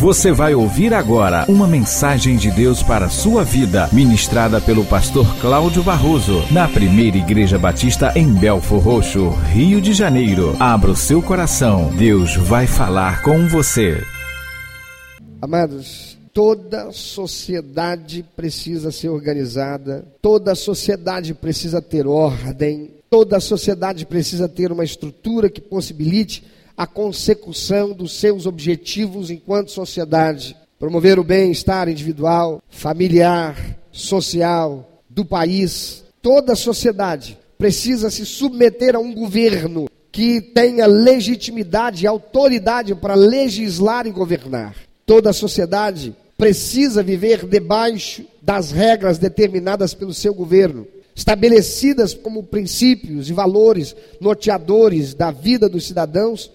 Você vai ouvir agora uma mensagem de Deus para a sua vida, ministrada pelo pastor Cláudio Barroso, na primeira Igreja Batista em Belfor Roxo, Rio de Janeiro. Abra o seu coração, Deus vai falar com você. Amados, toda sociedade precisa ser organizada, toda sociedade precisa ter ordem, toda sociedade precisa ter uma estrutura que possibilite a consecução dos seus objetivos enquanto sociedade, promover o bem-estar individual, familiar, social, do país. Toda sociedade precisa se submeter a um governo que tenha legitimidade e autoridade para legislar e governar. Toda sociedade precisa viver debaixo das regras determinadas pelo seu governo, estabelecidas como princípios e valores norteadores da vida dos cidadãos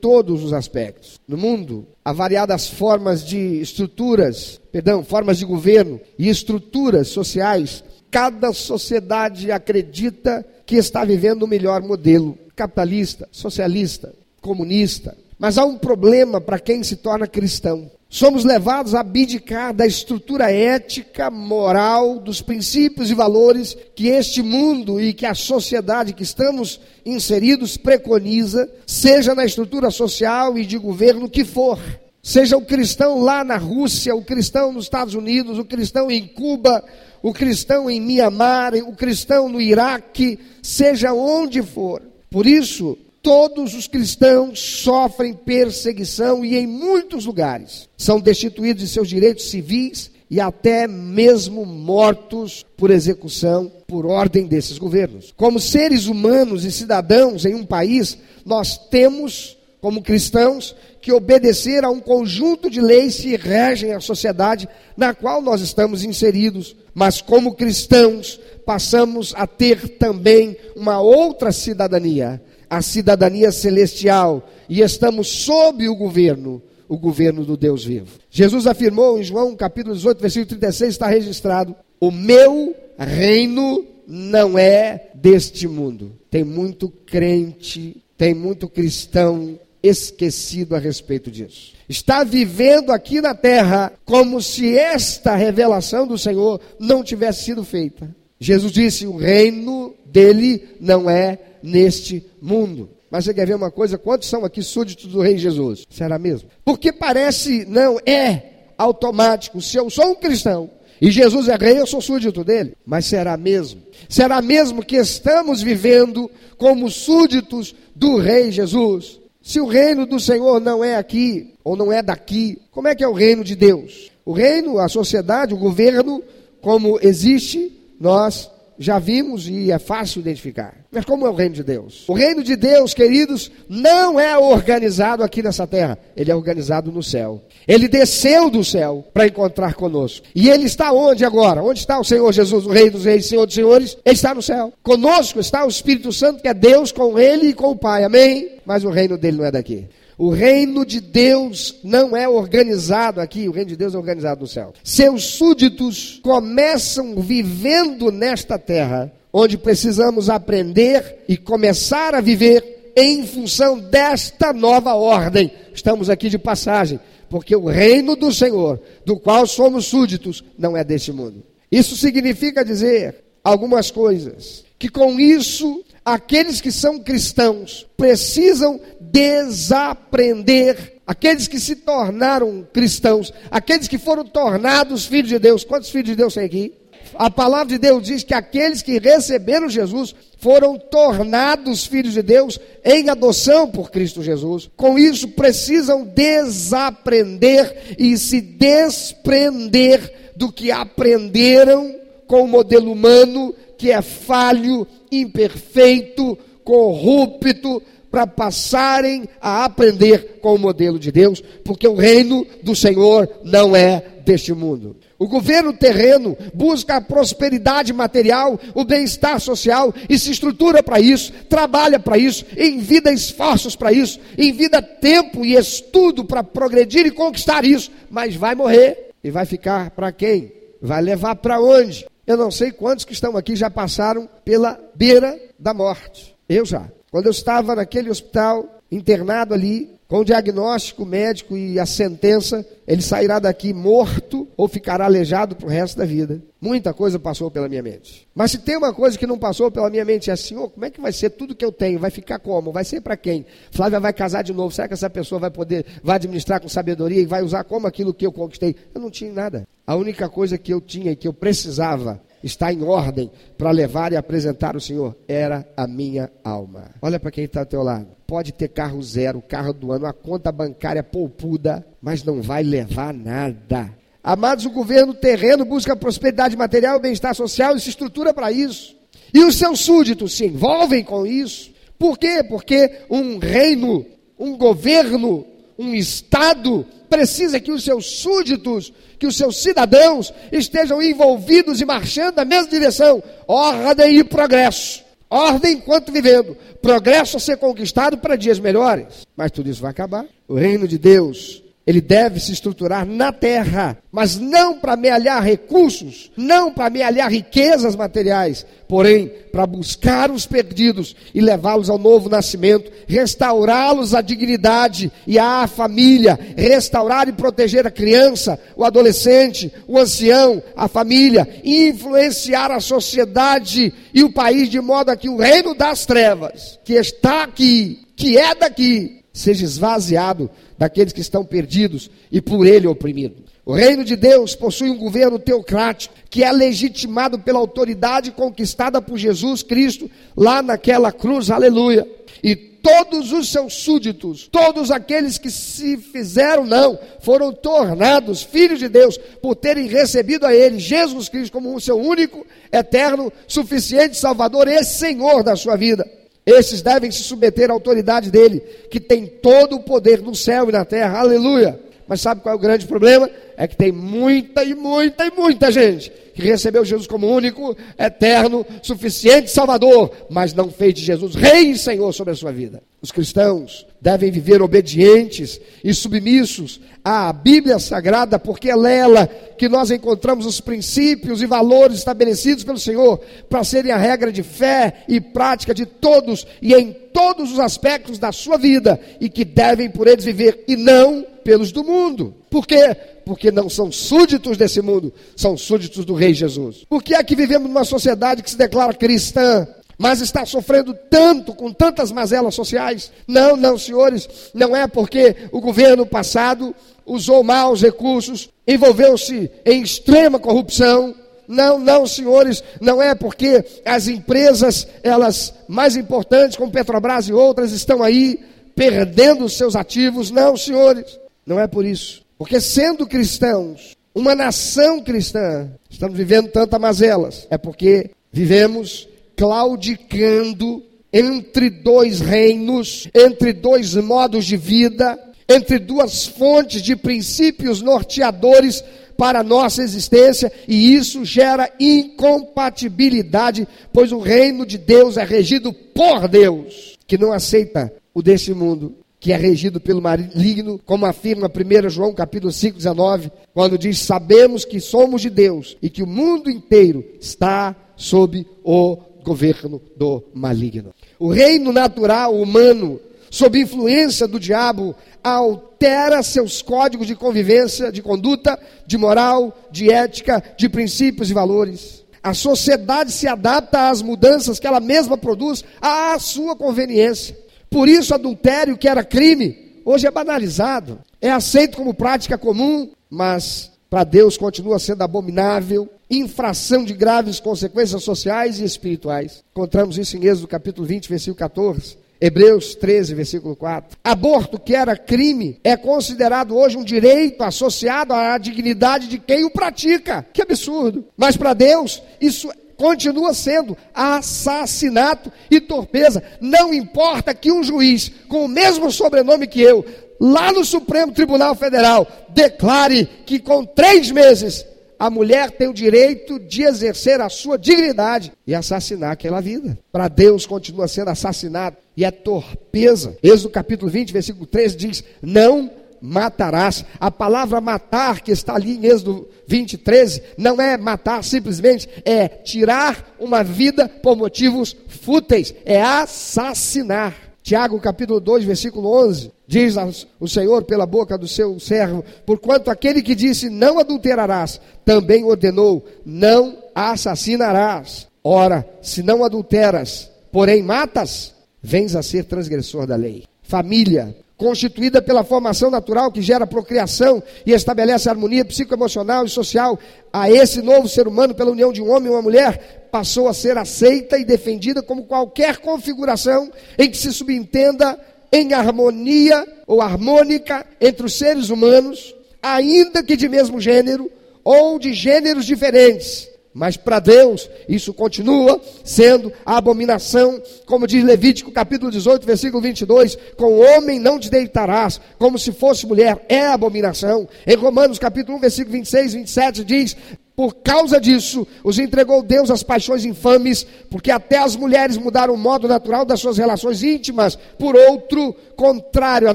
todos os aspectos. No mundo, há variadas formas de estruturas, perdão, formas de governo e estruturas sociais. Cada sociedade acredita que está vivendo o melhor modelo capitalista, socialista, comunista. Mas há um problema para quem se torna cristão. Somos levados a abdicar da estrutura ética, moral, dos princípios e valores que este mundo e que a sociedade que estamos inseridos preconiza, seja na estrutura social e de governo que for. Seja o cristão lá na Rússia, o cristão nos Estados Unidos, o cristão em Cuba, o cristão em Mianmar, o cristão no Iraque, seja onde for. Por isso, Todos os cristãos sofrem perseguição e, em muitos lugares, são destituídos de seus direitos civis e até mesmo mortos por execução por ordem desses governos. Como seres humanos e cidadãos em um país, nós temos, como cristãos, que obedecer a um conjunto de leis que regem a sociedade na qual nós estamos inseridos. Mas, como cristãos, passamos a ter também uma outra cidadania a cidadania celestial e estamos sob o governo, o governo do Deus vivo. Jesus afirmou em João capítulo 18, versículo 36, está registrado: O meu reino não é deste mundo. Tem muito crente, tem muito cristão esquecido a respeito disso. Está vivendo aqui na terra como se esta revelação do Senhor não tivesse sido feita. Jesus disse: o reino dele não é neste mundo. Mas você quer ver uma coisa? Quantos são aqui súditos do Rei Jesus? Será mesmo? Porque parece, não, é automático. Se eu sou um cristão e Jesus é rei, eu sou súdito dele. Mas será mesmo? Será mesmo que estamos vivendo como súditos do Rei Jesus? Se o reino do Senhor não é aqui, ou não é daqui, como é que é o reino de Deus? O reino, a sociedade, o governo, como existe, nós já vimos e é fácil identificar. Mas como é o reino de Deus? O reino de Deus, queridos, não é organizado aqui nessa terra, ele é organizado no céu. Ele desceu do céu para encontrar conosco. E ele está onde agora? Onde está o Senhor Jesus, o Rei dos Reis, Senhor dos Senhores? Ele está no céu. Conosco está o Espírito Santo, que é Deus com ele e com o Pai. Amém? Mas o reino dele não é daqui. O reino de Deus não é organizado aqui, o reino de Deus é organizado no céu. Seus súditos começam vivendo nesta terra, onde precisamos aprender e começar a viver em função desta nova ordem. Estamos aqui de passagem, porque o reino do Senhor, do qual somos súditos, não é deste mundo. Isso significa dizer algumas coisas. Que com isso aqueles que são cristãos precisam desaprender. Aqueles que se tornaram cristãos, aqueles que foram tornados filhos de Deus. Quantos filhos de Deus tem aqui? A palavra de Deus diz que aqueles que receberam Jesus foram tornados filhos de Deus em adoção por Cristo Jesus. Com isso, precisam desaprender e se desprender do que aprenderam com o modelo humano que é falho, imperfeito, corrupto, para passarem a aprender com o modelo de Deus, porque o reino do Senhor não é deste mundo. O governo terreno busca a prosperidade material, o bem-estar social e se estrutura para isso, trabalha para isso, envida esforços para isso, envida tempo e estudo para progredir e conquistar isso, mas vai morrer e vai ficar para quem? Vai levar para onde? Eu não sei quantos que estão aqui já passaram pela beira da morte. Eu já. Quando eu estava naquele hospital, internado ali, Com o diagnóstico médico e a sentença, ele sairá daqui morto ou ficará aleijado para o resto da vida. Muita coisa passou pela minha mente. Mas se tem uma coisa que não passou pela minha mente, é assim: oh, como é que vai ser tudo que eu tenho? Vai ficar como? Vai ser para quem? Flávia vai casar de novo. Será que essa pessoa vai poder, vai administrar com sabedoria e vai usar como aquilo que eu conquistei? Eu não tinha nada. A única coisa que eu tinha e que eu precisava está em ordem para levar e apresentar o Senhor era a minha alma. Olha para quem está ao teu lado. Pode ter carro zero, carro do ano, a conta bancária poupuda, mas não vai levar nada. Amados, o governo terreno busca prosperidade material bem-estar social e se estrutura para isso. E os seus súditos se envolvem com isso. Por quê? Porque um reino, um governo, um Estado precisa que os seus súditos, que os seus cidadãos estejam envolvidos e marchando na mesma direção. Ordem e progresso. Ordem enquanto vivendo. Progresso a ser conquistado para dias melhores. Mas tudo isso vai acabar. O reino de Deus ele deve se estruturar na terra, mas não para amealhar recursos, não para amealhar riquezas materiais, porém para buscar os perdidos e levá-los ao novo nascimento, restaurá-los à dignidade e à família, restaurar e proteger a criança, o adolescente, o ancião, a família, influenciar a sociedade e o país de modo a que o reino das trevas, que está aqui, que é daqui, seja esvaziado daqueles que estão perdidos e por ele oprimidos. O reino de Deus possui um governo teocrático que é legitimado pela autoridade conquistada por Jesus Cristo lá naquela cruz, aleluia. E todos os seus súditos, todos aqueles que se fizeram não, foram tornados filhos de Deus por terem recebido a Ele, Jesus Cristo, como o seu único, eterno, suficiente Salvador e Senhor da sua vida. Esses devem se submeter à autoridade dele, que tem todo o poder no céu e na terra. Aleluia. Mas sabe qual é o grande problema? É que tem muita e muita e muita gente que recebeu Jesus como único, eterno, suficiente Salvador, mas não fez de Jesus Rei e Senhor sobre a sua vida. Os cristãos devem viver obedientes e submissos à Bíblia Sagrada, porque é nela que nós encontramos os princípios e valores estabelecidos pelo Senhor para serem a regra de fé e prática de todos e em todos os aspectos da sua vida e que devem por eles viver e não pelos do mundo. Por quê? Porque não são súditos desse mundo, são súditos do Rei Jesus. Por que é que vivemos numa sociedade que se declara cristã, mas está sofrendo tanto, com tantas mazelas sociais? Não, não, senhores, não é porque o governo passado usou maus recursos, envolveu-se em extrema corrupção. Não, não, senhores, não é porque as empresas, elas mais importantes, como Petrobras e outras, estão aí perdendo os seus ativos. Não, senhores, não é por isso. Porque sendo cristãos, uma nação cristã, estamos vivendo tantas mazelas. É porque vivemos claudicando entre dois reinos, entre dois modos de vida, entre duas fontes de princípios norteadores para a nossa existência, e isso gera incompatibilidade, pois o reino de Deus é regido por Deus, que não aceita o desse mundo, que é regido pelo maligno, como afirma 1 João capítulo 5, 19, quando diz: Sabemos que somos de Deus e que o mundo inteiro está sob o governo do maligno. O reino natural humano, sob influência do diabo, altera seus códigos de convivência, de conduta, de moral, de ética, de princípios e valores. A sociedade se adapta às mudanças que ela mesma produz à sua conveniência. Por isso, adultério, que era crime, hoje é banalizado, é aceito como prática comum, mas para Deus continua sendo abominável, infração de graves consequências sociais e espirituais. Encontramos isso em Êxodo capítulo 20, versículo 14. Hebreus 13, versículo 4. Aborto, que era crime, é considerado hoje um direito associado à dignidade de quem o pratica. Que absurdo. Mas para Deus, isso continua sendo assassinato e torpeza. Não importa que um juiz com o mesmo sobrenome que eu, lá no Supremo Tribunal Federal, declare que com três meses a mulher tem o direito de exercer a sua dignidade e assassinar aquela vida. Para Deus continua sendo assassinado e é torpeza. Êxodo capítulo 20, versículo 13 diz: Não matarás. A palavra matar, que está ali em Êxodo 20, 13, não é matar simplesmente, é tirar uma vida por motivos fúteis, é assassinar. Tiago capítulo 2, versículo 11, diz o Senhor pela boca do seu servo, porquanto aquele que disse não adulterarás, também ordenou não assassinarás. Ora, se não adulteras, porém matas, vens a ser transgressor da lei. Família, constituída pela formação natural que gera procriação e estabelece harmonia psicoemocional e social a esse novo ser humano pela união de um homem e uma mulher, passou a ser aceita e defendida como qualquer configuração em que se subentenda em harmonia ou harmônica entre os seres humanos, ainda que de mesmo gênero ou de gêneros diferentes mas para Deus, isso continua sendo abominação, como diz Levítico capítulo 18, versículo 22, com o homem não te deitarás, como se fosse mulher, é abominação. Em Romanos capítulo 1, versículo 26, 27 diz: por causa disso, os entregou Deus às paixões infames, porque até as mulheres mudaram o modo natural das suas relações íntimas por outro contrário à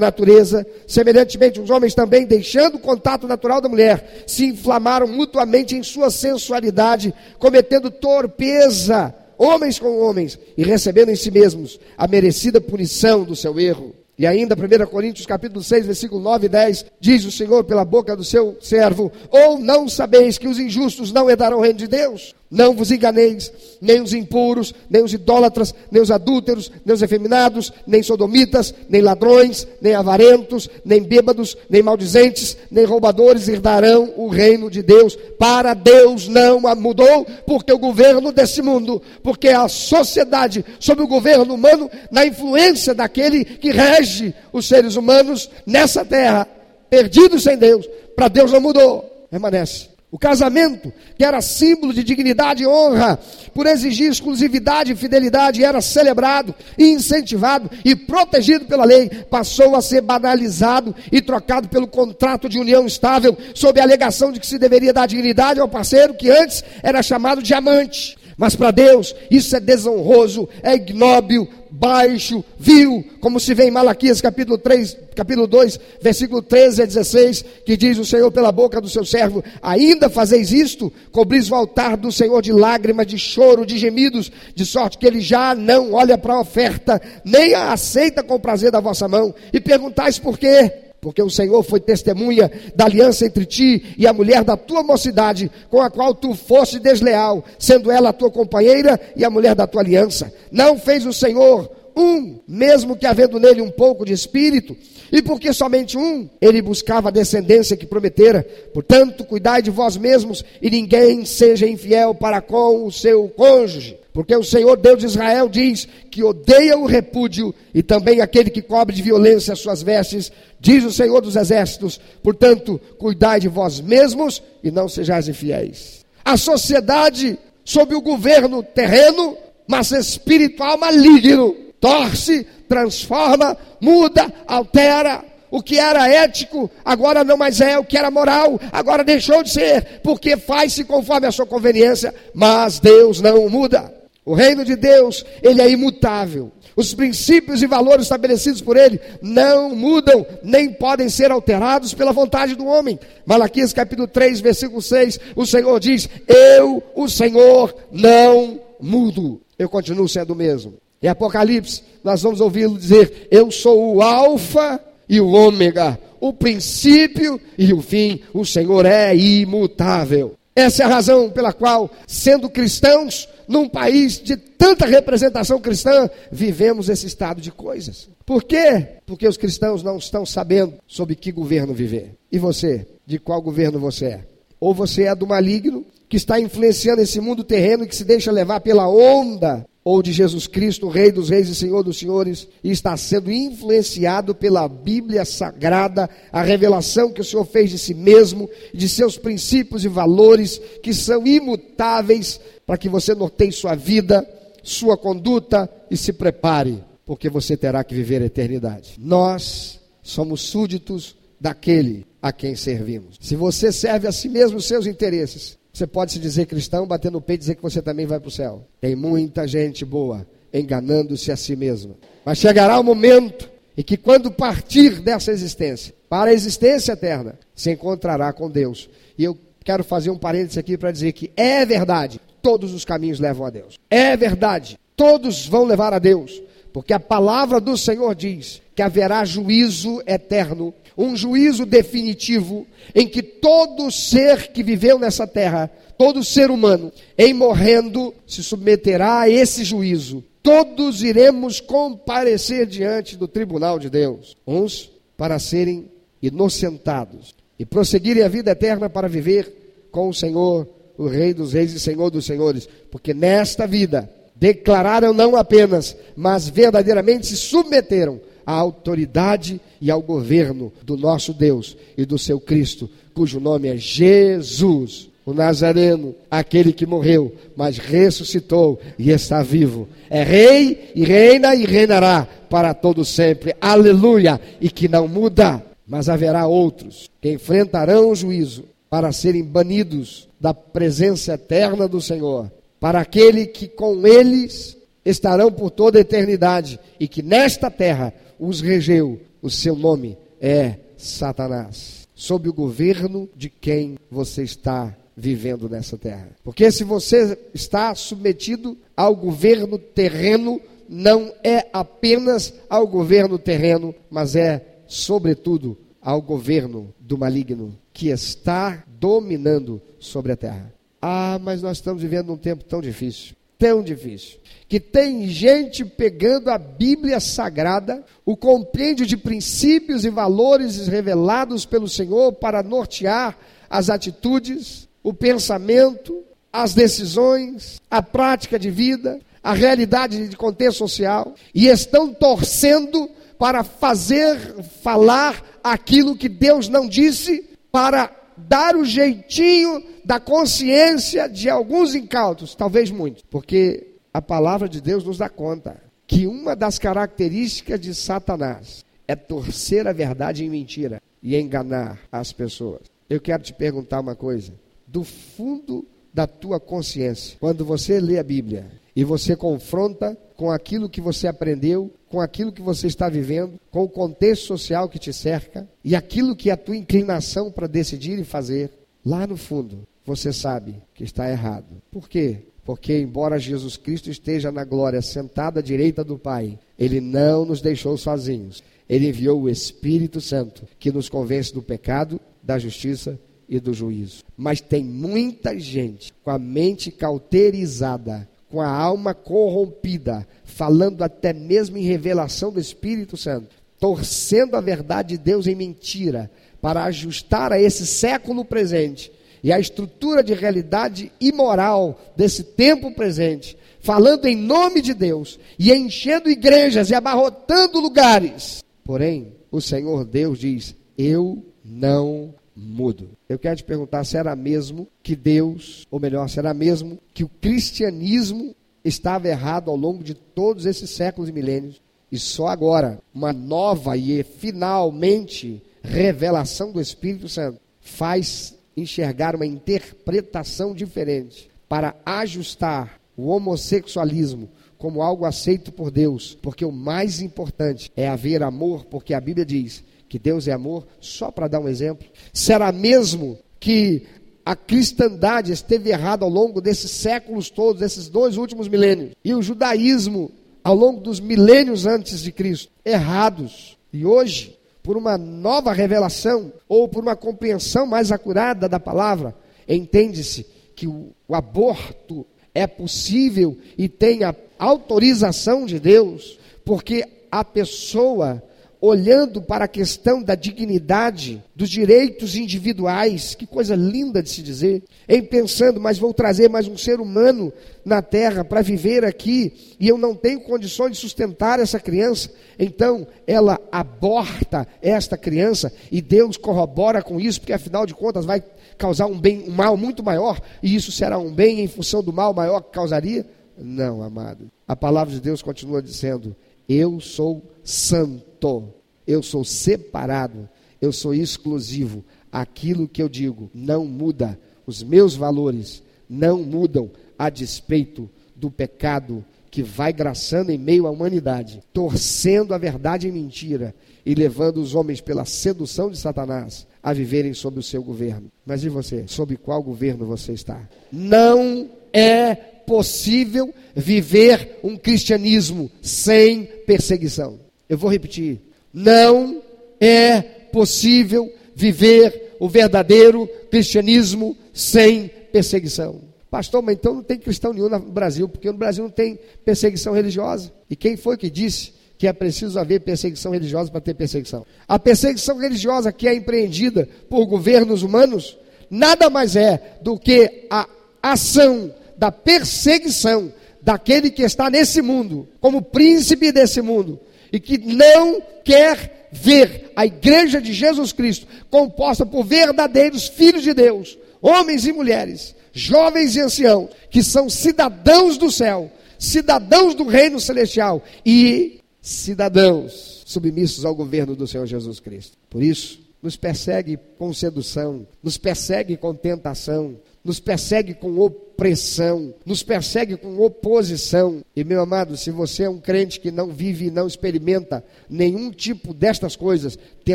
natureza. Semelhantemente, os homens também, deixando o contato natural da mulher, se inflamaram mutuamente em sua sensualidade, cometendo torpeza, homens com homens, e recebendo em si mesmos a merecida punição do seu erro. E ainda 1 Coríntios capítulo 6, versículo 9 e 10, diz o Senhor pela boca do seu servo: Ou não sabeis que os injustos não herdarão o reino de Deus? Não vos enganeis, nem os impuros, nem os idólatras, nem os adúlteros, nem os efeminados, nem sodomitas, nem ladrões, nem avarentos, nem bêbados, nem maldizentes, nem roubadores herdarão o reino de Deus. Para Deus não mudou, porque o governo desse mundo, porque a sociedade sob o governo humano, na influência daquele que rege os seres humanos nessa terra, perdidos sem Deus, para Deus não mudou, permanece. O casamento, que era símbolo de dignidade e honra, por exigir exclusividade e fidelidade, era celebrado incentivado e protegido pela lei, passou a ser banalizado e trocado pelo contrato de união estável, sob a alegação de que se deveria dar dignidade ao parceiro que antes era chamado de amante. Mas para Deus, isso é desonroso, é ignóbil, baixo, vil, como se vê em Malaquias capítulo 3, capítulo 2, versículo 13 a 16, que diz o Senhor pela boca do seu servo: Ainda fazeis isto, cobris o altar do Senhor de lágrimas, de choro, de gemidos, de sorte que ele já não olha para a oferta, nem a aceita com prazer da vossa mão, e perguntais por quê? Porque o Senhor foi testemunha da aliança entre ti e a mulher da tua mocidade, com a qual tu foste desleal, sendo ela a tua companheira e a mulher da tua aliança. Não fez o Senhor um, mesmo que havendo nele um pouco de espírito, e porque somente um, ele buscava a descendência que prometera. Portanto, cuidai de vós mesmos e ninguém seja infiel para com o seu cônjuge. Porque o Senhor Deus de Israel diz que odeia o repúdio e também aquele que cobre de violência as suas vestes, diz o Senhor dos exércitos. Portanto, cuidai de vós mesmos e não sejais infiéis. A sociedade, sob o governo terreno, mas espiritual maligno, torce, transforma, muda, altera. O que era ético, agora não mais é. O que era moral, agora deixou de ser. Porque faz-se conforme a sua conveniência. Mas Deus não muda. O reino de Deus, ele é imutável. Os princípios e valores estabelecidos por ele não mudam, nem podem ser alterados pela vontade do homem. Malaquias capítulo 3, versículo 6, o Senhor diz: Eu, o Senhor, não mudo. Eu continuo sendo o mesmo. Em Apocalipse, nós vamos ouvi-lo dizer: Eu sou o Alfa e o Ômega, o princípio e o fim. O Senhor é imutável. Essa é a razão pela qual, sendo cristãos, num país de tanta representação cristã, vivemos esse estado de coisas. Por quê? Porque os cristãos não estão sabendo sobre que governo viver. E você? De qual governo você é? Ou você é do maligno, que está influenciando esse mundo terreno e que se deixa levar pela onda ou de Jesus Cristo, Rei dos Reis e Senhor dos Senhores, e está sendo influenciado pela Bíblia Sagrada, a revelação que o Senhor fez de si mesmo, de seus princípios e valores, que são imutáveis, para que você norteie sua vida, sua conduta e se prepare, porque você terá que viver a eternidade. Nós somos súditos daquele a quem servimos. Se você serve a si mesmo os seus interesses, você pode se dizer cristão, bater no peito e dizer que você também vai para o céu. Tem muita gente boa enganando-se a si mesma. Mas chegará o momento em que, quando partir dessa existência, para a existência eterna, se encontrará com Deus. E eu quero fazer um parênteses aqui para dizer que é verdade, todos os caminhos levam a Deus. É verdade, todos vão levar a Deus. Porque a palavra do Senhor diz que haverá juízo eterno, um juízo definitivo, em que todo ser que viveu nessa terra, todo ser humano, em morrendo, se submeterá a esse juízo. Todos iremos comparecer diante do tribunal de Deus, uns para serem inocentados e prosseguirem a vida eterna para viver com o Senhor, o Rei dos Reis e Senhor dos Senhores, porque nesta vida declararam não apenas, mas verdadeiramente se submeteram à autoridade e ao governo do nosso Deus e do seu Cristo, cujo nome é Jesus, o Nazareno, aquele que morreu, mas ressuscitou e está vivo. É rei e reina e reinará para todo sempre. Aleluia! E que não muda, mas haverá outros que enfrentarão o juízo para serem banidos da presença eterna do Senhor para aquele que com eles estarão por toda a eternidade e que nesta terra os regeu. O seu nome é Satanás, sob o governo de quem você está vivendo nessa terra. Porque se você está submetido ao governo terreno, não é apenas ao governo terreno, mas é, sobretudo, ao governo do maligno que está dominando sobre a terra. Ah, mas nós estamos vivendo um tempo tão difícil, tão difícil, que tem gente pegando a Bíblia Sagrada, o compêndio de princípios e valores revelados pelo Senhor para nortear as atitudes, o pensamento, as decisões, a prática de vida, a realidade de contexto social, e estão torcendo para fazer falar aquilo que Deus não disse, para dar o jeitinho da consciência de alguns incautos, talvez muitos, porque a palavra de Deus nos dá conta que uma das características de Satanás é torcer a verdade em mentira e enganar as pessoas. Eu quero te perguntar uma coisa: do fundo da tua consciência, quando você lê a Bíblia e você confronta com aquilo que você aprendeu, com aquilo que você está vivendo, com o contexto social que te cerca e aquilo que é a tua inclinação para decidir e fazer, lá no fundo você sabe que está errado. Por quê? Porque, embora Jesus Cristo esteja na glória, sentado à direita do Pai, Ele não nos deixou sozinhos. Ele enviou o Espírito Santo, que nos convence do pecado, da justiça e do juízo. Mas tem muita gente com a mente cauterizada, com a alma corrompida, falando até mesmo em revelação do Espírito Santo, torcendo a verdade de Deus em mentira, para ajustar a esse século presente e a estrutura de realidade imoral desse tempo presente, falando em nome de Deus e enchendo igrejas e abarrotando lugares. Porém, o Senhor Deus diz: Eu não mudo. Eu quero te perguntar: será mesmo que Deus, ou melhor, será mesmo que o cristianismo estava errado ao longo de todos esses séculos e milênios? E só agora, uma nova e finalmente revelação do Espírito Santo faz enxergar uma interpretação diferente para ajustar o homossexualismo como algo aceito por Deus, porque o mais importante é haver amor, porque a Bíblia diz que Deus é amor, só para dar um exemplo. Será mesmo que a cristandade esteve errada ao longo desses séculos todos, desses dois últimos milênios, e o judaísmo ao longo dos milênios antes de Cristo, errados. E hoje, por uma nova revelação ou por uma compreensão mais acurada da palavra, entende-se que o, o aborto é possível e tem a autorização de Deus, porque a pessoa olhando para a questão da dignidade, dos direitos individuais, que coisa linda de se dizer, em pensando, mas vou trazer mais um ser humano na terra para viver aqui e eu não tenho condições de sustentar essa criança, então ela aborta esta criança e Deus corrobora com isso, porque afinal de contas vai causar um bem, um mal muito maior, e isso será um bem em função do mal maior que causaria? Não, amado. A palavra de Deus continua dizendo: Eu sou santo, eu sou separado, eu sou exclusivo. Aquilo que eu digo não muda, os meus valores não mudam a despeito do pecado que vai graçando em meio à humanidade, torcendo a verdade em mentira e levando os homens pela sedução de Satanás a viverem sob o seu governo. Mas e você? Sob qual governo você está? Não é possível viver um cristianismo sem perseguição. Eu vou repetir. Não é possível viver o verdadeiro cristianismo sem perseguição. Pastor, mas então não tem cristão nenhum no Brasil, porque no Brasil não tem perseguição religiosa. E quem foi que disse que é preciso haver perseguição religiosa para ter perseguição? A perseguição religiosa que é empreendida por governos humanos nada mais é do que a ação da perseguição daquele que está nesse mundo, como príncipe desse mundo, e que não quer ver a igreja de Jesus Cristo composta por verdadeiros filhos de Deus, homens e mulheres, jovens e anciãos, que são cidadãos do céu, cidadãos do reino celestial e cidadãos submissos ao governo do Senhor Jesus Cristo. Por isso, nos persegue com sedução, nos persegue com tentação, nos persegue com opressão, nos persegue com oposição. E meu amado, se você é um crente que não vive e não experimenta nenhum tipo destas coisas, tem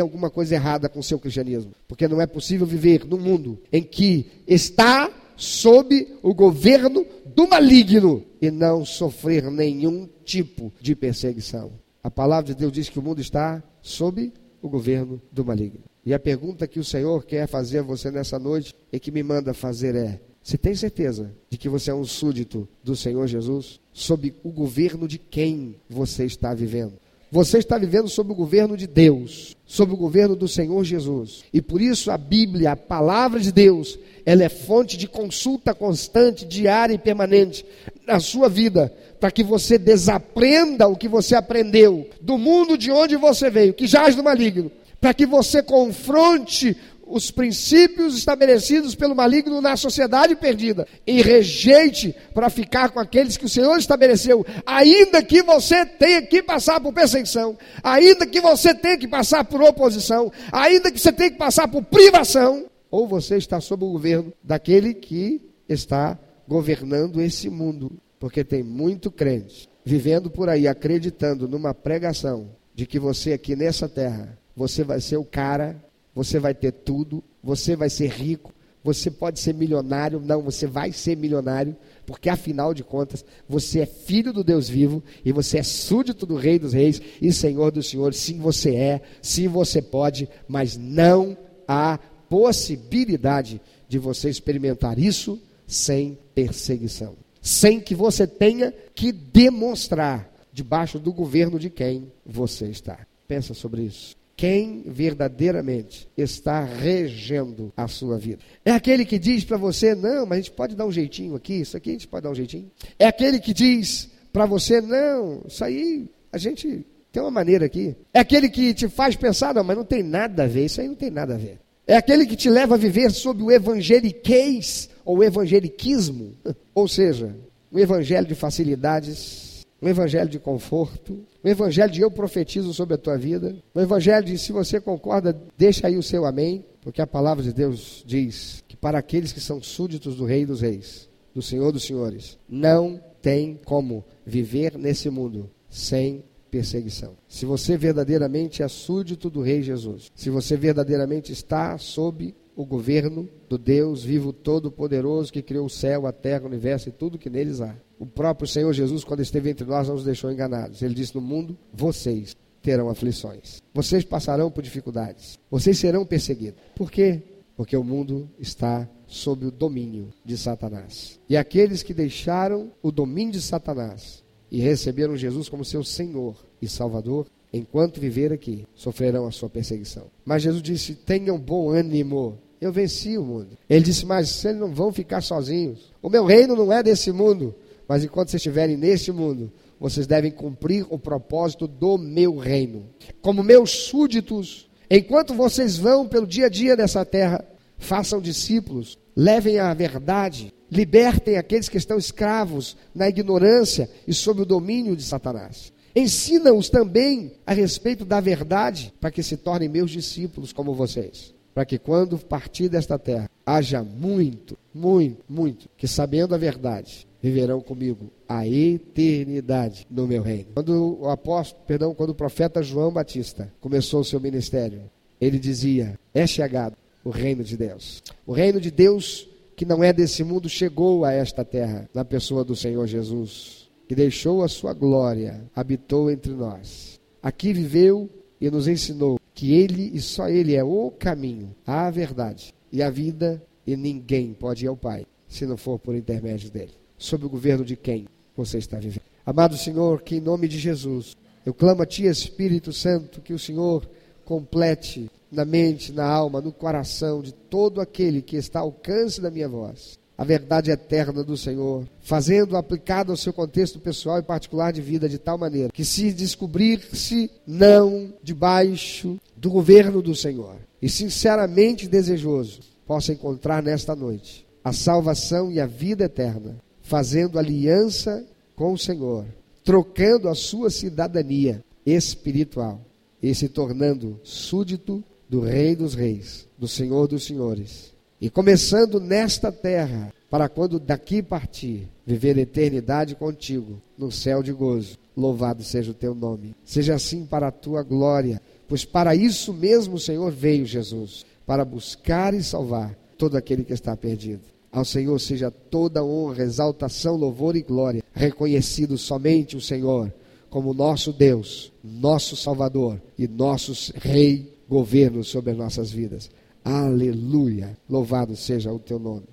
alguma coisa errada com o seu cristianismo. Porque não é possível viver num mundo em que está sob o governo do maligno e não sofrer nenhum tipo de perseguição. A palavra de Deus diz que o mundo está sob o governo do maligno. E a pergunta que o Senhor quer fazer a você nessa noite e que me manda fazer é: você tem certeza de que você é um súdito do Senhor Jesus? Sob o governo de quem você está vivendo? Você está vivendo sob o governo de Deus, sob o governo do Senhor Jesus. E por isso a Bíblia, a palavra de Deus, ela é fonte de consulta constante, diária e permanente na sua vida, para que você desaprenda o que você aprendeu do mundo de onde você veio, que jaz do maligno, para que você confronte os princípios estabelecidos pelo maligno na sociedade perdida e rejeite para ficar com aqueles que o Senhor estabeleceu, ainda que você tenha que passar por perseguição, ainda que você tenha que passar por oposição, ainda que você tenha que passar por privação, ou você está sob o governo daquele que está governando esse mundo, porque tem muito crente vivendo por aí acreditando numa pregação de que você aqui nessa terra você vai ser o cara, você vai ter tudo, você vai ser rico, você pode ser milionário, não, você vai ser milionário, porque afinal de contas, você é filho do Deus vivo e você é súdito do Rei dos Reis e Senhor dos Senhores. Sim, você é, sim, você pode, mas não há possibilidade de você experimentar isso sem perseguição, sem que você tenha que demonstrar debaixo do governo de quem você está. Pensa sobre isso quem verdadeiramente está regendo a sua vida. É aquele que diz para você: não, mas a gente pode dar um jeitinho aqui, isso aqui a gente pode dar um jeitinho. É aquele que diz para você: não, isso aí a gente tem uma maneira aqui. É aquele que te faz pensar: não, mas não tem nada a ver, isso aí não tem nada a ver. É aquele que te leva a viver sob o evangeliquez ou evangeliquismo, ou seja, o evangelho de facilidades um evangelho de conforto, um evangelho de eu profetizo sobre a tua vida, um evangelho de se você concorda, deixa aí o seu amém, porque a palavra de Deus diz que para aqueles que são súditos do Rei dos Reis, do Senhor dos Senhores, não tem como viver nesse mundo sem perseguição. Se você verdadeiramente é súdito do Rei Jesus, se você verdadeiramente está sob o governo do Deus vivo todo-poderoso que criou o céu, a terra, o universo e tudo que neles há. O próprio Senhor Jesus, quando esteve entre nós, não nos deixou enganados. Ele disse: No mundo, vocês terão aflições. Vocês passarão por dificuldades. Vocês serão perseguidos. Por quê? Porque o mundo está sob o domínio de Satanás. E aqueles que deixaram o domínio de Satanás e receberam Jesus como seu Senhor e Salvador, enquanto viver aqui, sofrerão a sua perseguição. Mas Jesus disse: tenham bom ânimo. Eu venci o mundo. Ele disse: Mas vocês não vão ficar sozinhos. O meu reino não é desse mundo. Mas enquanto vocês estiverem neste mundo, vocês devem cumprir o propósito do meu reino. Como meus súditos, enquanto vocês vão pelo dia a dia dessa terra, façam discípulos, levem a verdade, libertem aqueles que estão escravos na ignorância e sob o domínio de Satanás. Ensina-os também a respeito da verdade, para que se tornem meus discípulos como vocês. Para que quando partir desta terra, haja muito, muito, muito, que sabendo a verdade, viverão comigo a eternidade no meu reino. Quando o apóstolo, perdão, quando o profeta João Batista começou o seu ministério, ele dizia: É chegado o reino de Deus. O reino de Deus que não é desse mundo chegou a esta terra, na pessoa do Senhor Jesus, que deixou a sua glória, habitou entre nós. Aqui viveu e nos ensinou que Ele e só Ele é o caminho, a verdade e a vida, e ninguém pode ir ao Pai se não for por intermédio dele. Sob o governo de quem você está vivendo? Amado Senhor, que em nome de Jesus, eu clamo a Ti, Espírito Santo, que o Senhor complete na mente, na alma, no coração de todo aquele que está ao alcance da minha voz a verdade eterna do Senhor, fazendo aplicado ao seu contexto pessoal e particular de vida de tal maneira que se descobrir-se não debaixo do governo do Senhor e sinceramente desejoso, possa encontrar nesta noite a salvação e a vida eterna, fazendo aliança com o Senhor, trocando a sua cidadania espiritual e se tornando súdito do Rei dos Reis, do Senhor dos Senhores. E começando nesta terra, para quando daqui partir, viver eternidade contigo, no céu de gozo. Louvado seja o teu nome. Seja assim para a tua glória, pois para isso mesmo o Senhor veio Jesus, para buscar e salvar todo aquele que está perdido. Ao Senhor seja toda honra, exaltação, louvor e glória, reconhecido somente o Senhor como nosso Deus, nosso Salvador e nosso Rei, governo sobre as nossas vidas. Aleluia! Louvado seja o teu nome.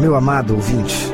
Meu amado ouvinte,